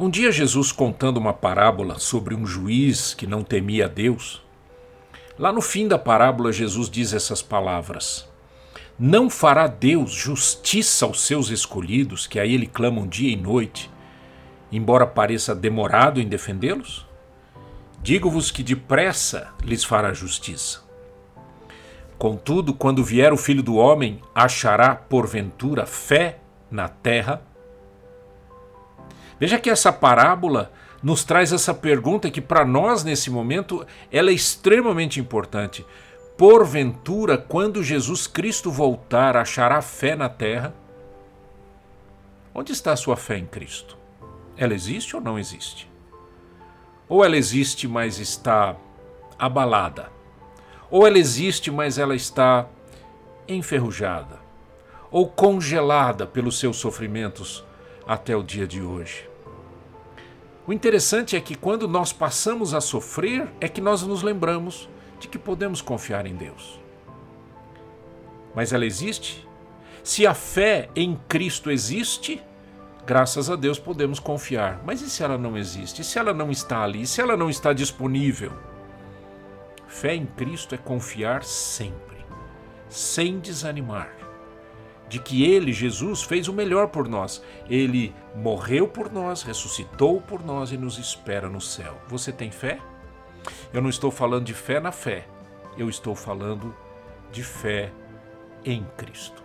Um dia, Jesus contando uma parábola sobre um juiz que não temia a Deus, lá no fim da parábola, Jesus diz essas palavras: Não fará Deus justiça aos seus escolhidos, que a Ele clamam dia e noite, embora pareça demorado em defendê-los? Digo-vos que depressa lhes fará justiça. Contudo, quando vier o filho do homem, achará porventura fé na terra? Veja que essa parábola nos traz essa pergunta que para nós nesse momento ela é extremamente importante. Porventura, quando Jesus Cristo voltar, achará fé na terra? Onde está a sua fé em Cristo? Ela existe ou não existe? Ou ela existe, mas está abalada? Ou ela existe, mas ela está enferrujada? Ou congelada pelos seus sofrimentos até o dia de hoje? O interessante é que quando nós passamos a sofrer, é que nós nos lembramos de que podemos confiar em Deus. Mas ela existe? Se a fé em Cristo existe, graças a Deus podemos confiar. Mas e se ela não existe? E se ela não está ali? E se ela não está disponível? Fé em Cristo é confiar sempre, sem desanimar de que ele, Jesus, fez o melhor por nós. Ele morreu por nós, ressuscitou por nós e nos espera no céu. Você tem fé? Eu não estou falando de fé na fé, eu estou falando de fé em Cristo.